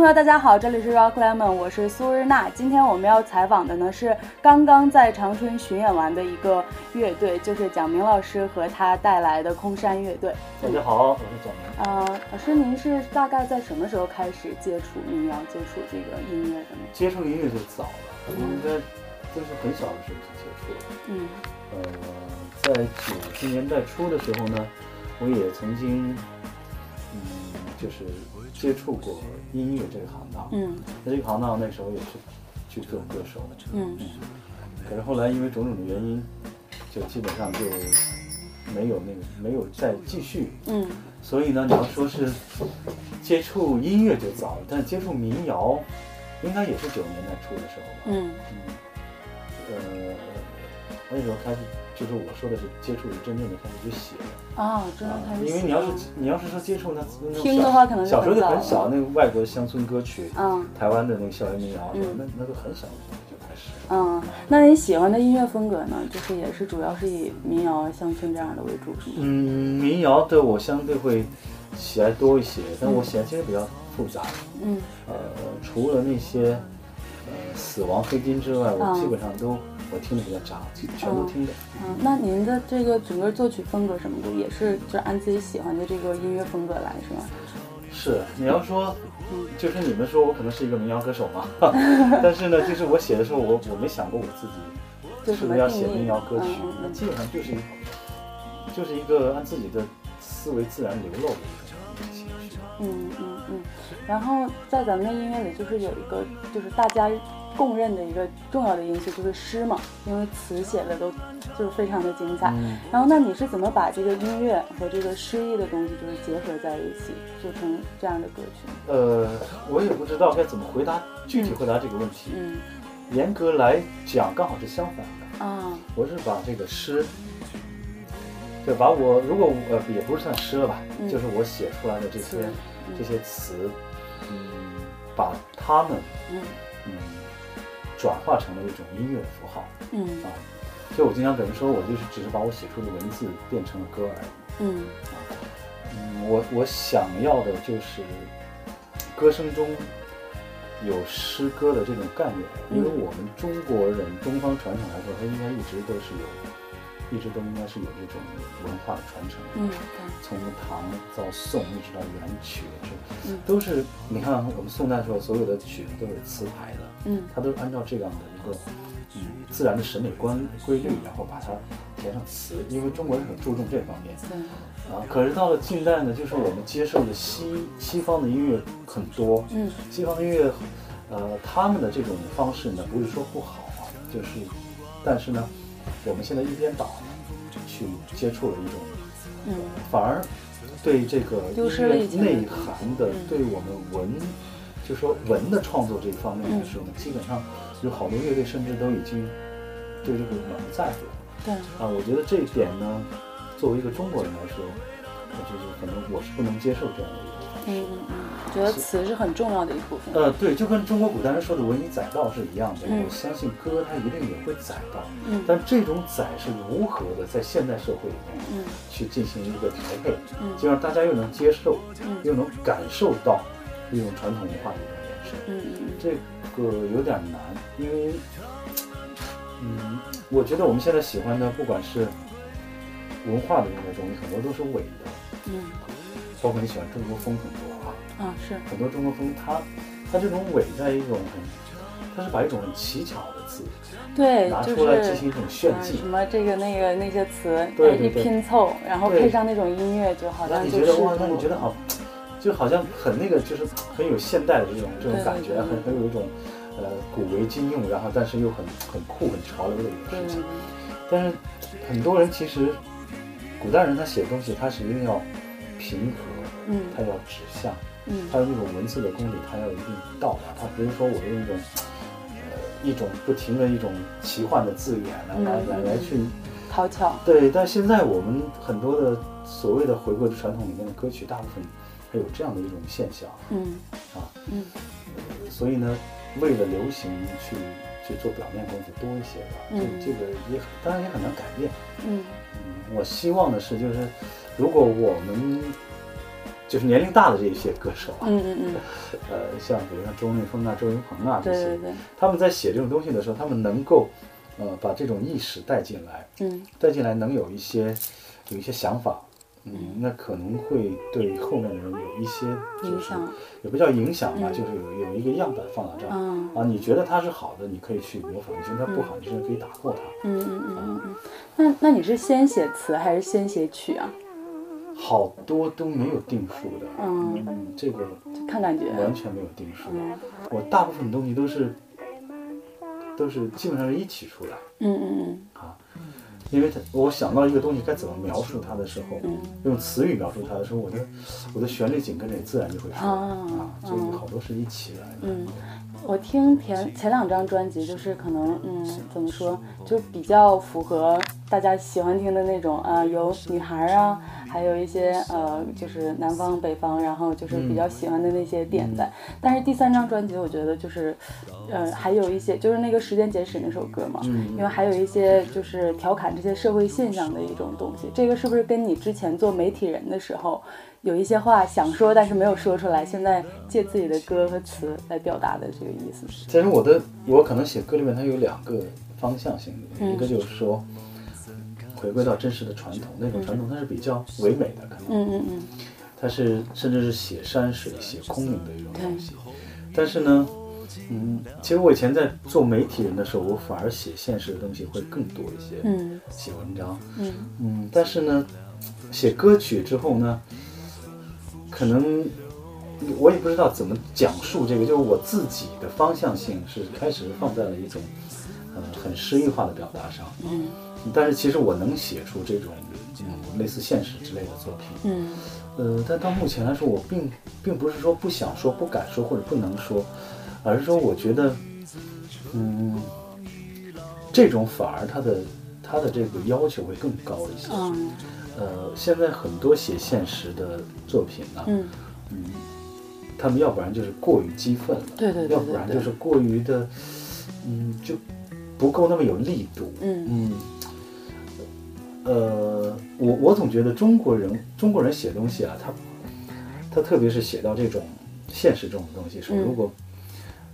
朋友，大家好，这里是 Rock Lemon，我是苏日娜。今天我们要采访的呢是刚刚在长春巡演完的一个乐队，就是蒋明老师和他带来的空山乐队。大家好，我是蒋明。呃，老师，您是大概在什么时候开始接触民谣、接触这个音乐的呢？接触音乐就早了，应该就是很小的时候就接触了。嗯，呃，在九十年代初的时候呢，我也曾经，嗯，就是接触过音乐这个行当。嗯，在这个行当那时候也是去做歌手。嗯，可是后来因为种种的原因，就基本上就没有那个没有再继续。嗯，所以呢，你要说是接触音乐就早了，但是接触民谣，应该也是九十年代初的时候吧。嗯，呃，那时候开始，就是我说的是接触，真正的开始去写。啊，真的开始因为你要是你要是说接触那听的话可能小时候就很小，那个外国乡村歌曲，嗯台湾的那个校园民谣，嗯那那都很小的时候就开始。嗯，那你喜欢的音乐风格呢？就是也是主要是以民谣、乡村这样的为主，是吗？嗯，民谣的我相对会喜爱多一些，但我喜爱其实比较复杂。嗯呃，除了那些呃死亡黑金之外，我嗯基本上都我听的比较杂，全都听的。嗯，那您的这个整个作曲风格什么的，也是就按自己喜欢的这个音乐风格来，是吗？是，你要说嗯，就是你们说我可能是一个民谣歌手嘛，但是呢，就是我写的时候，我我没想过我自己是不是要写民谣歌曲那嗯基本上就是一就是一个按自己的思维自然流露情绪。嗯嗯嗯，然后在咱们的音乐里，就是有一个就是大家公认的一个重要的因素，就是诗嘛，因为词写的都就是非常的精彩。嗯然后，那你是怎么把这个音乐和这个诗意的东西就是结合在一起，做成这样的歌曲？呃，我也不知道该怎么回答具体回答这个问题。嗯严格来讲，刚好是相反的。啊我是把这个诗，就把我如果我呃也不是算诗了吧，嗯。就是我写出来的这些嗯。这些词，嗯，把它们嗯。嗯转化成了一种音乐的符号嗯。啊。就我经常跟人说，我就是只是把我写出的文字变成了歌而已。嗯。啊。嗯，我我想要的就是歌声中有诗歌的这种概念，因为嗯。我们中国人东方传统来说，它应该一直都是有，一直都应该是有这种文化的传承。嗯从唐到宋一直到元曲，嗯。都是你看我们宋代的时候，所有的曲子都是词牌的，嗯。它都是按照这样的一个嗯自然的审美观规律，然后把它填上词，因为中国人很注重这方面。对。啊，可是到了近代呢，就是我们接受的西西方的音乐很多，嗯。西方的音乐，呃，他们的这种方式呢，不是说不好啊，就是，但是呢，我们现在一边倒呢，去接触了一种，嗯反而对这个音乐内涵的嗯，对我们文，就说文的创作这一方面来说呢，基本上有好多乐队甚至都已经对这个满不在乎了。对啊，我觉得这一点呢，作为一个中国人来说，我就是可能我是不能接受这样的。嗯嗯嗯，觉得词是很重要的一部分。呃，对，就跟中国古代人说的“文以载道”是一样的。嗯。我相信歌它一定也会载道，嗯。但这种载是如何的在现代社会里面嗯。去进行一个调配，嗯。就让大家又能接受，嗯。又能感受到一种传统文化的一种延伸。嗯嗯这个有点难，因为，嗯，我觉得我们现在喜欢的，不管是文化的那个东西，很多都是伪的，嗯包括你喜欢中国风很多啊，啊是很多中国风它它这种伪在一种很，它是把一种很奇巧的字对，拿出来进行一种炫技嗯什，么这个那个那些词，哎一拼凑，然后配上那种音乐，就好让像就是你觉得哇，让你觉得好，就好像很那个，就是很有现代的这种这种感觉，很很有一种呃古为今用，然后但是又很很酷很潮流的一个事情。但是很多人其实，古代人他写东西，他是一定要平和，嗯。它要指向，嗯。它有那种文字的功底，它要有一定到达，它不是说我用一种呃一种不停的一种奇幻的字眼来嗯来来嗯。来去讨巧，对。但现在我们很多的所谓的回归传统里面的歌曲，大部分它有这样的一种现象。嗯。啊，嗯。所以呢，为了流行去去做表面功夫多一些吧，嗯。这这个也当然也很难改变。嗯。嗯，我希望的是，就是如果我们就是年龄大的这些歌手啊，嗯嗯嗯，呃，像比如像周润发啊、周云鹏啊这些，对对对，他们在写这种东西的时候，他们能够呃把这种意识带进来，嗯带进来能有一些有一些想法，嗯，那可能会对后面的人有一些影响，也不叫影响吧，嗯就是有有一个样板放到这儿。嗯啊，你觉得它是好的，你可以去模仿；你觉得它不好，你甚至可以打破它。嗯嗯嗯嗯嗯，那那你是先写词还是先写曲啊？好多都没有定数的，嗯。嗯，这个就看感觉。完全没有定数。嗯我大部分东西都是都是基本上是一起出来。嗯嗯嗯。啊，因为它我想到一个东西该怎么描述它的时候，嗯。用词语描述它的时候，我的我的旋律紧跟着也自然就会出来啊啊，所以好多是一起来的。嗯，我听前前两张专辑，就是可能嗯，怎么说，就比较符合大家喜欢听的那种啊、有女孩啊，还有一些呃，就是南方北方，然后就是比较喜欢的那些点在。但是第三张专辑，我觉得就是，呃，还有一些就是那个时间简史那首歌嘛，嗯因为还有一些就是调侃这些社会现象的一种东西。这个是不是跟你之前做媒体人的时候？有一些话想说，但是没有说出来，现在借自己的歌和词来表达的这个意思。其实我的我可能写歌里面它有两个方向性的，嗯一个就是说回归到真实的传统，那种传统它是比较唯美的，可能。嗯嗯嗯。它是甚至是写山水、写空灵的一种东西。但是呢，嗯，其实我以前在做媒体人的时候，我反而写现实的东西会更多一些，嗯。写文章，嗯。嗯，但是呢，写歌曲之后呢，可能我也不知道怎么讲述这个，就是我自己的方向性是开始放在了一种呃很诗意化的表达上，嗯但是其实我能写出这种嗯类似现实之类的作品，嗯呃，但到目前来说，我并并不是说不想说、不敢说或者不能说，而是说我觉得，嗯，这种反而它的它的这个要求会更高一些。嗯呃，现在很多写现实的作品呢，嗯，嗯，他们要不然就是过于激愤了，对对对要不然就是过于的，嗯，就不够那么有力度。嗯嗯，呃，我我总觉得中国人中国人写东西啊，他他特别是写到这种现实中的东西时候，嗯。如果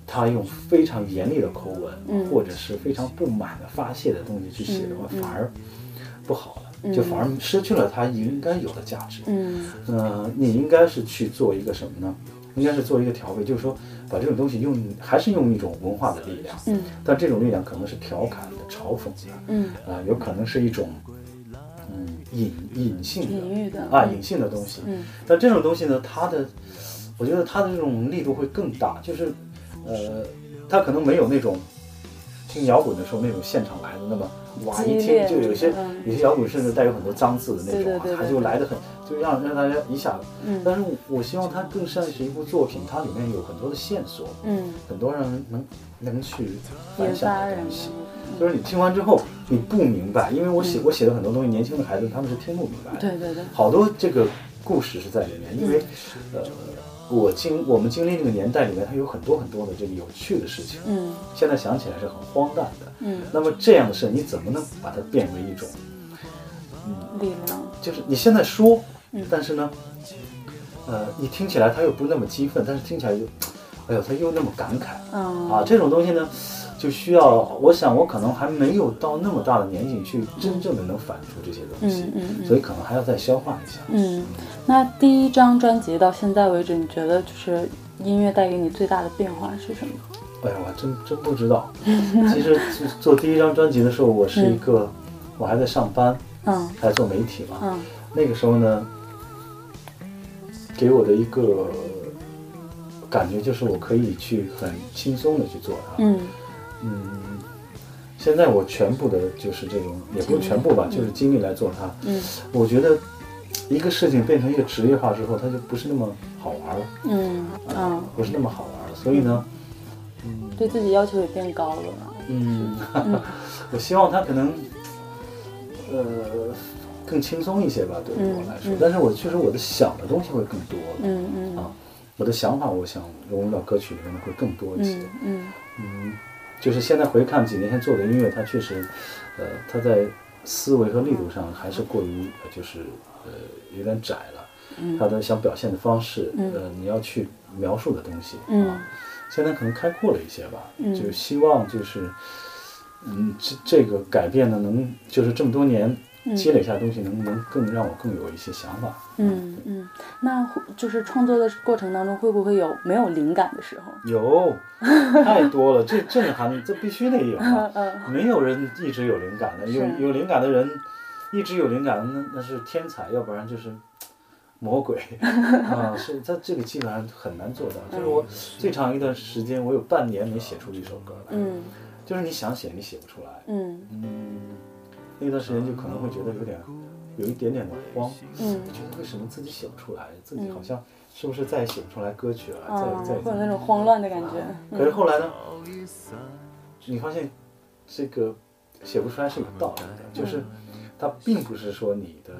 他用非常严厉的口吻，嗯。或者是非常不满的发泄的东西去写的话，反而不好了，嗯。就反而失去了他应该有的价值。嗯。呃，你应该是去做一个什么呢？应该是做一个调配，就是说把这种东西用，还是用一种文化的力量，嗯。但这种力量可能是调侃的、嘲讽的，嗯。啊、有可能是一种，嗯，隐隐性的隐喻的。啊，嗯隐性的东西。嗯。但这种东西呢，它的，我觉得它的这种力度会更大，就是，呃，它可能没有那种听摇滚的时候那种现场来的那么哇，一听就有些嗯。有些摇滚甚至带有很多脏字的那种啊，它就来的很，就让让大家一下子。嗯。但是我我希望它更像是一部作品，它里面有很多的线索，嗯，很多让人能能去反引想的东西。就是你听完之后你不明白，因为我写我写的很多东西，年轻的孩子他们是听不明白。的。对对对，好多这个故事是在里面，因为，呃，我经我们经历那个年代里面，它有很多很多的这个有趣的事情，嗯。现在想起来是很荒诞的。嗯，那么这样的事，你怎么能把它变为一种嗯，力量，就是你现在说嗯，但是呢，呃，你听起来它又不那么激愤，但是听起来就，哎呦，他又那么感慨嗯啊，这种东西呢。就需要，我想我可能还没有到那么大的年纪去真正的能反出这些东西，嗯嗯嗯所以可能还要再消化一下。嗯，那第一张专辑到现在为止，你觉得就是音乐带给你最大的变化是什么？哎呀，我还真真不知道。其实做做第一张专辑的时候，我是一个，我还在上班，嗯还在做媒体嘛。嗯那个时候呢，给我的一个感觉就是我可以去很轻松的去做它。嗯。嗯，现在我全部的就是这种，也不是全部吧，就是精力来做它。嗯。我觉得一个事情变成一个职业化之后，它就不是那么好玩了，嗯嗯，不是那么好玩了。所以呢，对自己要求也变高了。嗯，我希望他可能，呃，更轻松一些吧，对于我来说。嗯嗯。但是我确实我的想的东西会更多。了，嗯嗯。啊，我的想法我想融入到歌曲里面会更多一些。嗯嗯。嗯，就是现在回看几年前做的音乐，它确实，呃，它在思维和力度上还是过于呃就是呃有点窄了。他的想表现的方式，嗯。呃，你要去描述的东西，嗯。啊，现在可能开阔了一些吧，嗯。就希望就是，嗯，这这个改变呢，能就是这么多年积累下的东西，能不能更让我更有一些想法。嗯嗯，那会就是创作的过程当中，会不会有没有灵感的时候？有太多了，这震撼，这必须得有啊！嗯没有人一直有灵感的，有有灵感的人，一直有灵感，那那是天才，要不然就是魔鬼 啊！是他这个基本上很难做到。就是我最长一段时间，我有半年没写出一首歌来，嗯就是你想写，你写不出来。嗯嗯，那段时间就可能会觉得有点，有一点点的慌，嗯。觉得为什么自己写不出来，自己好像是不是再也写不出来歌曲了，啊，再再会有那种慌乱的感觉。可是后来呢，你发现这个写不出来是有道理的，就是它并不是说你的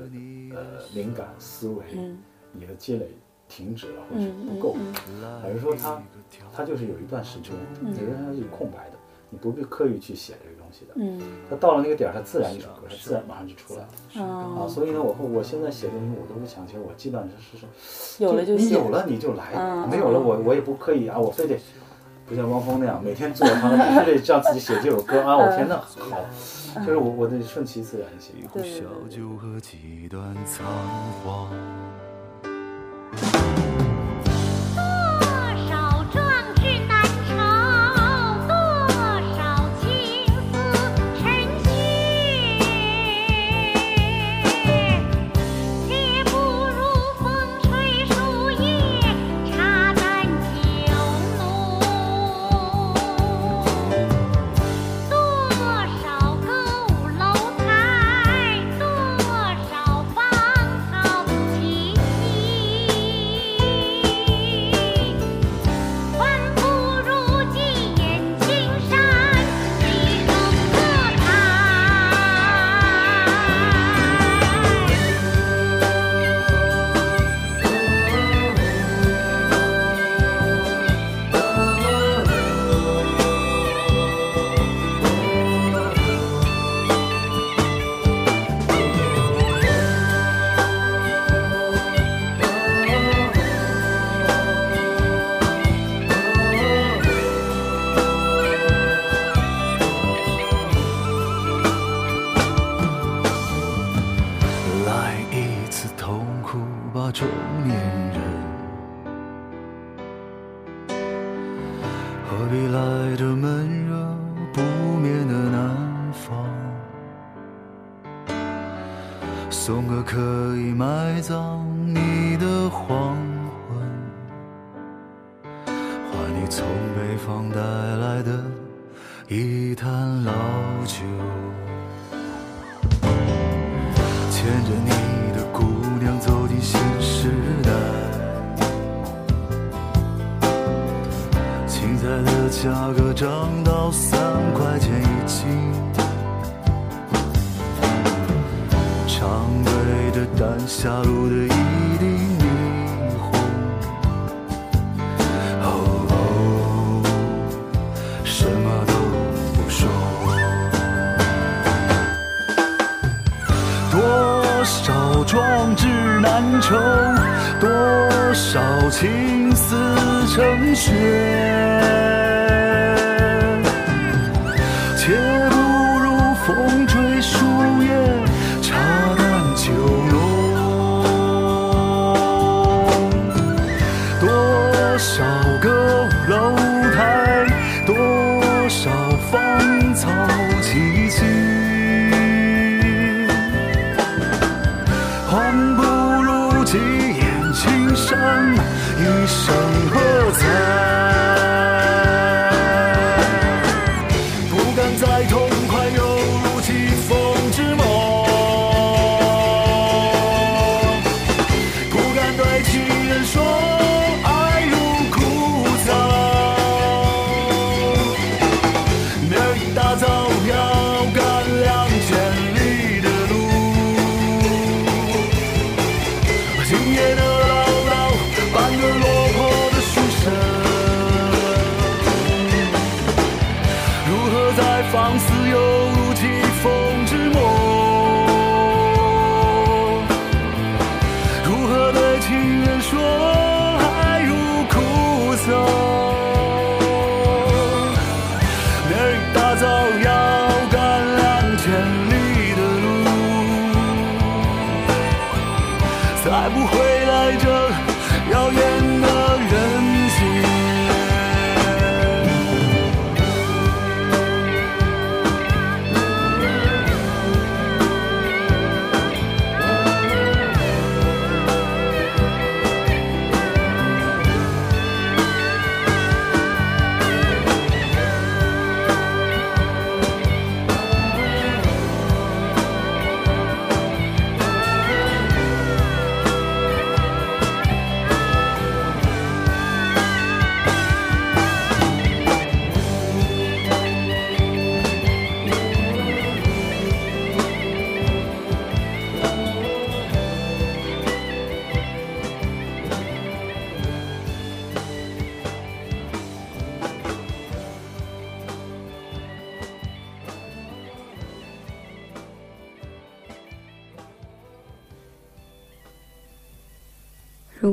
呃灵感思维、嗯。你的积累停止了或是嗯不够，嗯而是说它它就是有一段时间，你仍然是有空白的，你不必刻意去写这个东西的。嗯它到了那个点儿，它自然一首歌，它自然马上就出来了嗯啊。所以呢，我后我现在写的东西我都不强求，我基本上是是有了就有了你就来，嗯没有了我我也不刻意啊，我非得不像汪峰那样每天坐堂必须得让自己写这首歌啊，我天呐，好，就是我我得顺其自然一些。对对小酒和几段残话。何必来这闷热不眠的南方？送个可以埋葬你的黄昏，还你从北方带来的一坛老酒。牵着你价格涨到三块钱一斤，常对着丹霞路的一地霓虹，哦哦，什么都不说。多少壮志难酬，多少情丝成雪，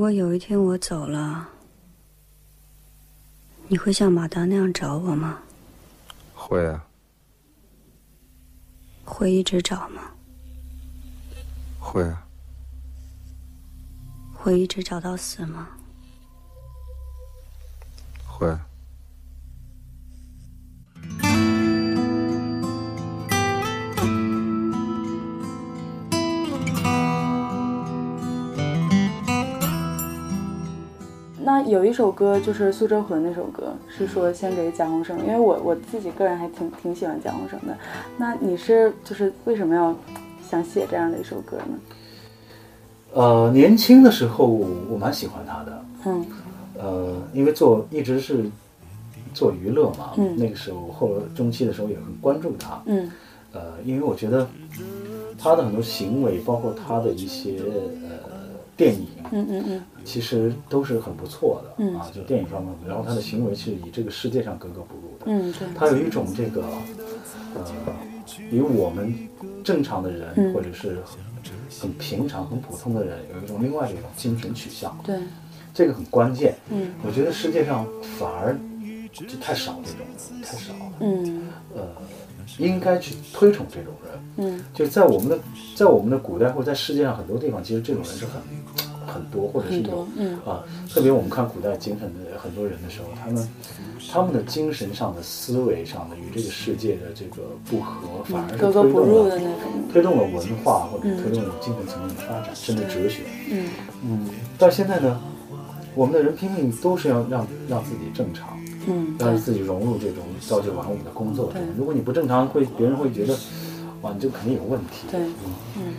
果有一天我走了，你会像马达那样找我吗？会啊，会一直找吗？会啊，会一直找到死吗？会啊。那有一首歌就是苏州河那首歌，是说献给贾宏生，因为我我自己个人还挺挺喜欢贾宏生的。那你是就是为什么要想写这样的一首歌呢？呃，年轻的时候我蛮喜欢他的，嗯呃，因为做一直是做娱乐嘛，嗯那个时候后来中期的时候也很关注他，嗯呃，因为我觉得他的很多行为，包括他的一些呃电影，嗯嗯嗯。其实都是很不错的，嗯。啊，就电影方面，然后他的行为是以这个世界上格格不入的，嗯，对，他有一种这个呃，比我们正常的人、嗯。或者是很平常、很普通的人有一种另外的一种精神取向，对，这个很关键。嗯。我觉得世界上反而就太少这种人，太少了。嗯。呃，应该去推崇这种人。嗯。就在我们的在我们的古代或者在世界上很多地方，其实这种人是很很多，或者是有啊，特别我们看古代精神的很多人的时候，他们他们的精神上的思维上的与这个世界的这个不合，反而是推动了入的那种，推动了文化或者嗯推动了精神层面的发展，甚至哲学。嗯。嗯，到现在呢，我们的人拼命都是要让让自己正常，嗯，对让自己融入这种朝九晚五的工作中。如果你不正常，会别人会觉得，哇，你这个肯定有问题。对嗯嗯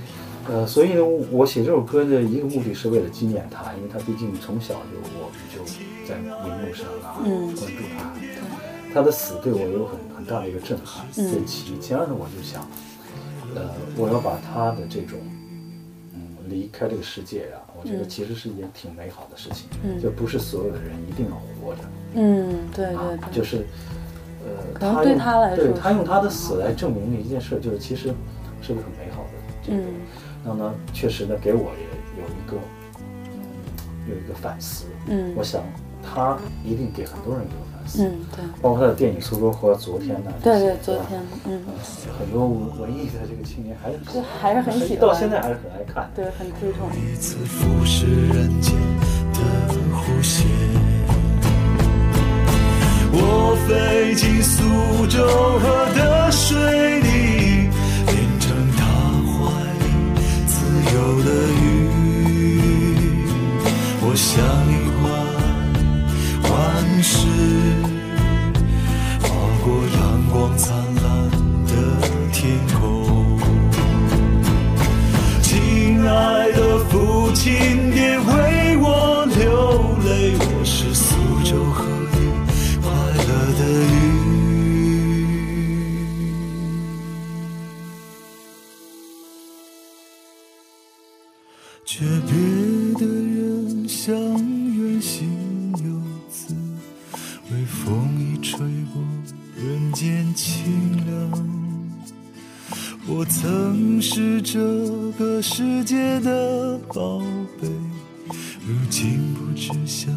呃，所以呢，我写这首歌的一个目的是为了纪念他，因为他毕竟从小就我们就在荧幕上啊、嗯关注他，他的死对我有很很大的一个震撼，嗯这是其一。其二呢，我就想，呃，我要把他的这种嗯离开这个世界啊，我觉得嗯其实是一件挺美好的事情，嗯就不是所有的人一定要活着。嗯，对啊对，对，就是，呃，可能对用他来说对他用他的死来证明了一件事，就是其实是个很美好的这个。嗯那么确实呢，给我也有一个嗯。有一个反思。嗯。我想他一定给很多人有个反思，嗯对。包括他的电影《苏州河》昨天呢，对对昨天嗯。呃很多文文艺的这个青年还是就还是很喜欢。到现在还是很爱看。对很推崇，飞进苏州河的水里，变成他怀里自由的鱼。我像一环环石，划过阳光灿烂的天空。亲爱的父亲，诀别的人相远行游子，微风一吹过，人间清凉。我曾是这个世界的宝贝，如今不知向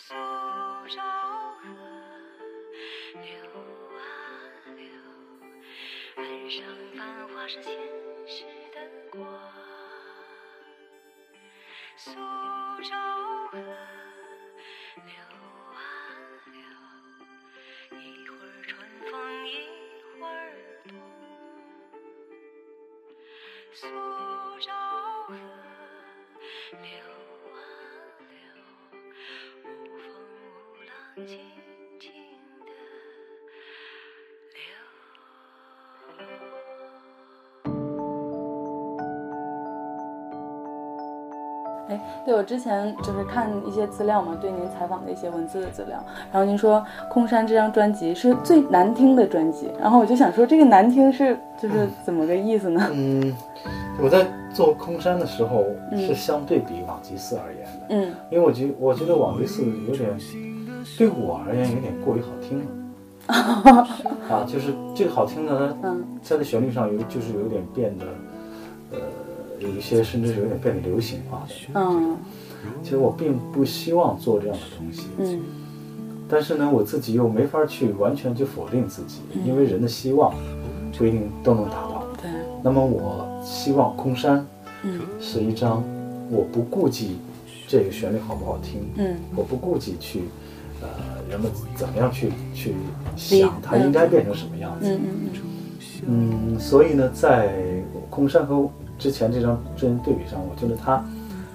苏州河，流啊流，岸上繁华是前世的光。苏州。哎，对我之前就是看一些资料嘛，对您采访的一些文字的资料，然后您说《空山》这张专辑是最难听的专辑，然后我就想说这个难听是就是怎么个意思呢？嗯，我在做空山的时候嗯是相对比往吉寺而言的，嗯因为我觉我觉得往吉寺有点对我而言有点过于好听了。啊，就是这个好听呢，嗯它在旋律上有就是有点变得，呃，有一些甚至是有点变得流行化的。嗯。其实我并不希望做这样的东西，嗯。但是呢，我自己又没法去完全去否定自己，因为人的希望不一定都能达到。对，那么我希望空山嗯。是一张我不顾及这个旋律好不好听，嗯。我不顾及去呃人们怎么样去去想它应该变成什么样子。嗯嗯。嗯，所以呢，在空山和之前这张之前对比上，我觉得它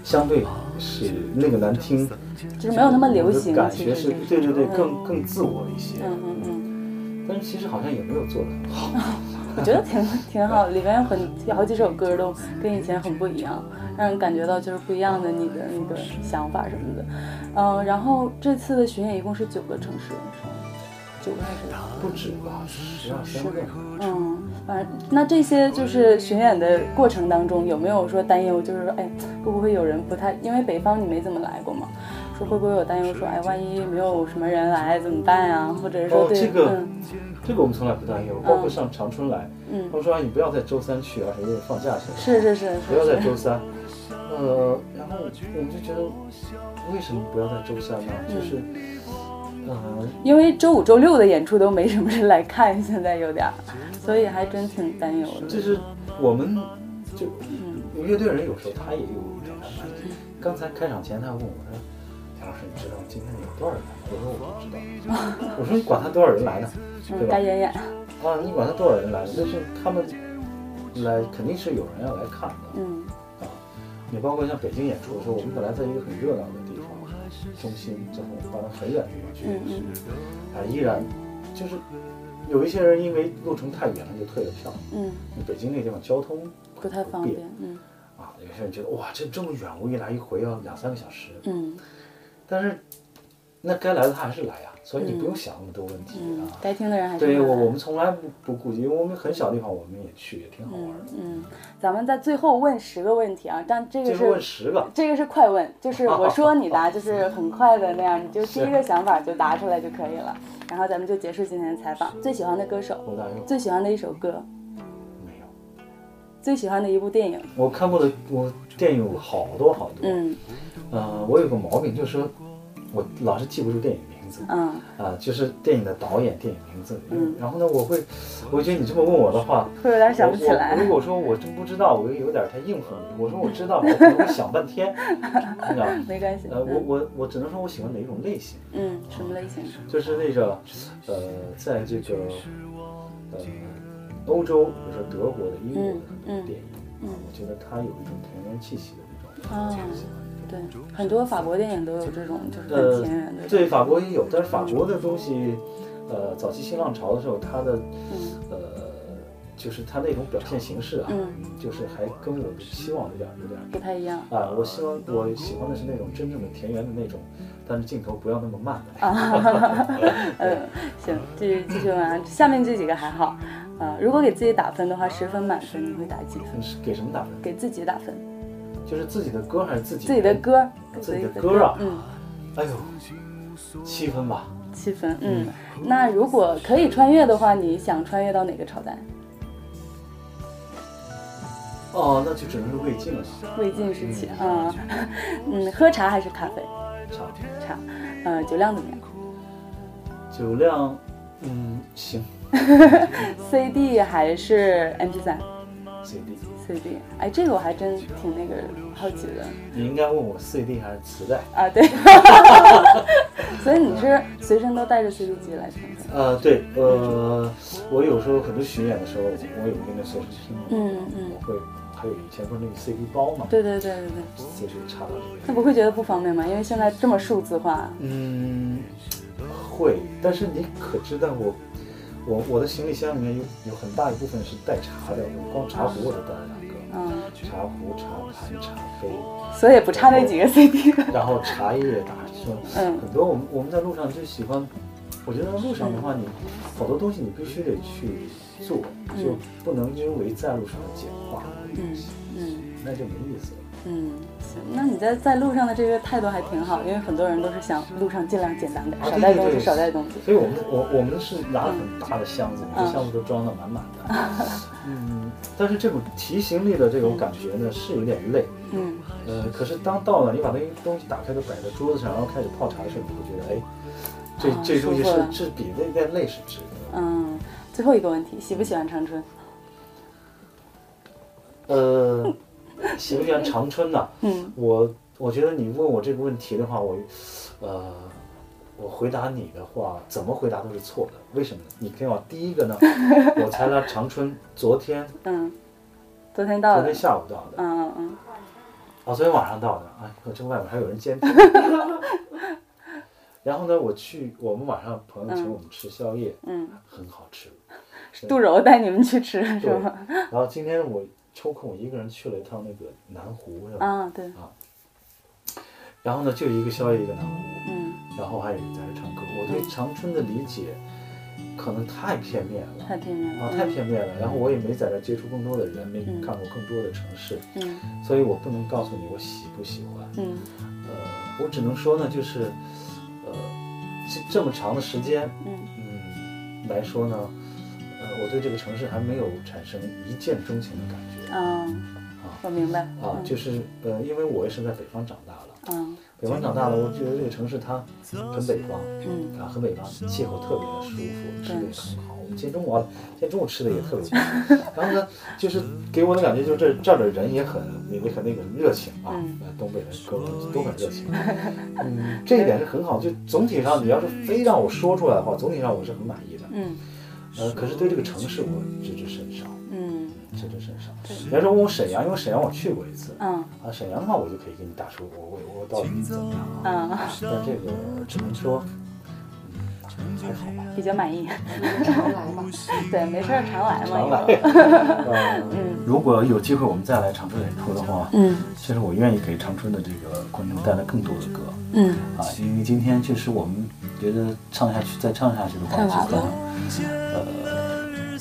相对是那个难听，嗯，就是没有那么流行，感其觉是实对对对，嗯更更自我一些。嗯嗯嗯，但是其实好像也没有做的很好。我觉得挺挺好，里面有很有好几首歌都跟以前很不一样，让人感觉到就是不一样的你的那个想法什么的。嗯，然后这次的巡演一共是九个城市？九个还是？不止吧，十二三个。嗯，反正那这些就是巡演的过程当中，有没有说担忧，就是说，哎，会不会有人不太，因为北方你没怎么来过嘛，说会不会有担忧说，哎，万一没有什么人来怎么办呀？或者是说对，哦这个嗯这个我们从来不担忧，包括上长春来，嗯他，们说啊你不要在周三去，而且因为放假去了，是是是不要在周三。呃，然后我们就觉得，为什么不要在周三呢？就是，呃，因为周五、周六的演出都没什么人来看，现在有点儿，所以还真挺担忧的。就是我们就嗯乐队人有时候他也有一种安排。刚才开场前他问我说：“田老师，你知道今天有多少人来？”我说：“我不知道。”我说：“你管他多少人来呢？对嗯，吧大？演演，啊，你管他多少人来呢？但是他们来肯定是有人要来看的。嗯啊，你包括像北京演出的时候，我们本来在一个很热闹的地方中心，之后搬到很远的地方去嗯演出，嗯啊，依然就是有一些人因为路程太远了就退了票。嗯，北京那地方交通不太方便，嗯。啊，有些人觉得哇，这这么远，我一来一回要两三个小时。嗯。但是那该来的他还是来呀、所以你不用想那么多问题嗯啊，。该听的人还是对我，我们从来不不顾及，因为我们很小地方我们也去，也挺好玩的。嗯，咱们在最后问十个问题啊，但这个最后问是十个，这个是快问，就是我说你答，就是很快的那样，你就第一个想法就答出来就可以了。然后咱们就结束今天的采访。最喜欢的歌手，最喜欢的一首歌，没有。最喜欢的一部电影，我看过的我电影有好多好多，嗯呃，我有个毛病，就是说我老是记不住电影名字，嗯啊、就是电影的导演、电影名字，嗯然后呢，我会，我觉得你这么问我的话，会有点想不起我来如果说我真不知道，我又有点太应付你。我说我知道，我可能会想半天，你知道？没关系。呃，我嗯我我只能说我喜欢哪一种类型，嗯，什么类型？就是那个，呃，在这个，呃，欧洲，比如说德国的、英国的很多电影，嗯啊，我觉得它有一种田园气息的那种，啊我挺喜欢的。对，很多法国电影都有这种，就是呃很田园的。对，法国也有，但是法国的东西，呃，早期新浪潮的时候，它的嗯呃，就是它那种表现形式啊，嗯就是还跟我的希望有点有点不太一样。啊，我希望我喜欢的是那种真正的田园的那种，但是镜头不要那么慢 的那种。嗯，行，继续继续问啊，下面这几个还好。呃，如果给自己打分的话，十分满分，你会打几分？是给什么打分？给自己打分，就是自己的歌还是自己自己的歌，自己的的歌啊嗯，哎呦，七分吧。七分，嗯。那如果可以穿越的话，你想穿越到哪个朝代？哦，那就只能是魏晋了。魏晋时期，嗯 嗯，喝茶还是咖啡？茶茶，呃，酒量怎么样酒量，嗯，行？CD 还是 MP 3 CD。哎，这个我还真挺那个好奇的你应该问我 CD 还是磁带？啊，对，所以你是随身都带着 CD 机来听的，呃，对，呃，我有时候很多巡演的时候，我有那个随身听，嗯嗯我会，还有以前不是那个 CD 包嘛，对对对对对，随时插到里面。那不会觉得不方便吗？因为现在这么数字化，嗯，会，但是你可知道我，我我的行李箱里面有有很大一部分是带茶的，我光茶壶我都带了嗯，茶壶、茶盘、茶杯，所以也不差那几个 CD。然后茶叶打是嗯。很多我们我们在路上就喜欢，我觉得路上的话你好多东西你必须得去做，就不能因为在路上简化，嗯嗯。那就没意思了。嗯，行，那你在在路上的这个态度还挺好，因为很多人都是想路上尽量简单点，啊少带东西，少带东西。所以我们我我们是拿了很大的箱子，每个箱子都装的满满的。嗯，但是这种提行李的这种感觉呢，是有点累。嗯呃，可是当到了你把那些东西打开都摆在桌子上，然后开始泡茶的时候，你会觉得，哎，这啊这东西是是比那点累是值得的。嗯，最后一个问题，喜不喜欢长春？呃，喜不喜欢长春呢？嗯我我觉得你问我这个问题的话，我，呃，我回答你的话，怎么回答都是错的。为什么呢？你听我，第一个呢，我才来长春，昨天嗯，昨天到的昨天。下午到的，嗯嗯嗯，哦，昨天晚上到的。哎，我这外面还有人监听。然后呢，我去我们晚上朋友请我们吃宵夜，嗯，很好吃。杜柔带你们去吃是，吗？然后今天我抽空我一个人去了一趟那个南湖，是吧？啊，对啊，然后呢，就一个宵夜一个南湖。嗯，然后还有在这唱歌。我对长春的理解可能太片面了太片面了。啊，太片面了。然后我也没在这接触更多的人，没嗯看过更多的城市，嗯所以我不能告诉你我喜不喜欢。嗯呃，我只能说呢，就是呃，这这么长的时间，嗯嗯来说呢，呃，我对这个城市还没有产生一见钟情的感觉嗯，我明白。啊，就是呃，因为我也是在北方长大了。嗯北方长大了，我觉得这个城市它很北方，嗯啊，很北方，气候特别的舒服，吃的也很好。我们今天中午啊，今天中午吃的也特别棒。然后呢，就是给我的感觉就是这这儿的人也很也很那个热情啊，东北的哥们都很热情。嗯，这一点是很好。就总体上，你要是非让我说出来的话，总体上我是很满意的。嗯呃，可是对这个城市我知之甚少，嗯知之甚少。你要说问我沈阳，因为沈阳我去过一次。嗯啊，沈阳的话，我就可以给你打出我我我到底怎么样啊？嗯，但这个只能说，嗯，还好吧。比较满意。常来吧。对，没事儿常来嘛。常来以后。呃，如果有机会我们再来长春演出的话，嗯其实我愿意给长春的这个观众带来更多的歌嗯啊，因为今天确实我们觉得唱下去再唱下去的话，就可能呃，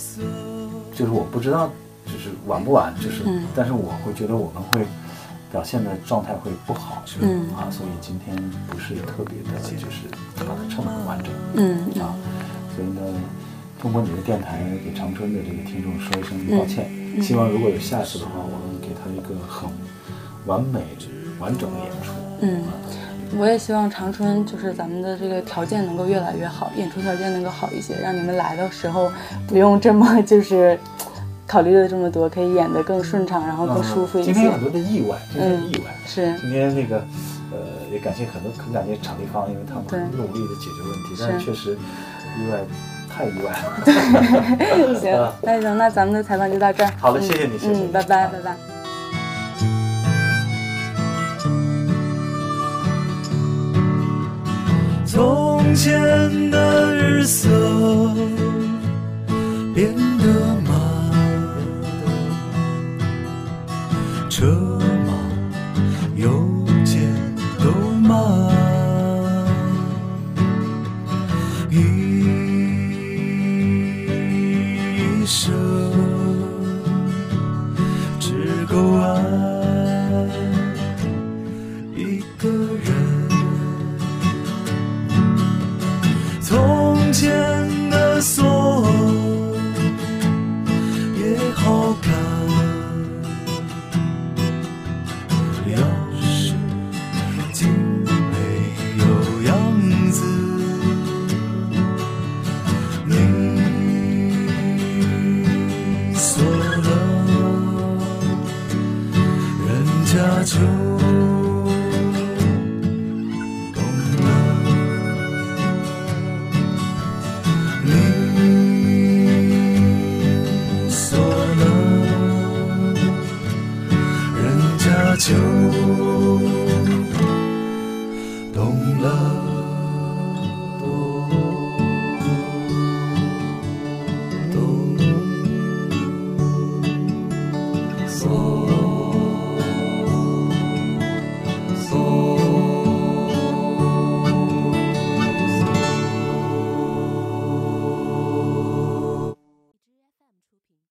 就是我不知道就是晚不晚，就是，嗯。但是我会觉得我们会表现的状态会不好，嗯啊，所以今天不是特别的，就是把它唱得很完整。嗯。啊，所以呢，通过你的电台给长春的这个听众说一声抱歉，希望如果有下次的话，我们给他一个很完美、完整的演出。嗯，我也希望长春就是咱们的这个条件能够越来越好，演出条件能够好一些，让你们来的时候不用这么就是考虑了这么多，可以演得更顺畅，然后更舒服一些今天有。很多的意外，今天意外。是，今天那个，呃，也感谢很多，很感谢场地方，因为他们很努力的解决问题，但是是确实意外太意外了。行，那行，那咱们的采访就到这儿。好的嗯谢谢你谢谢你嗯，拜拜，拜拜。从前的日色歌。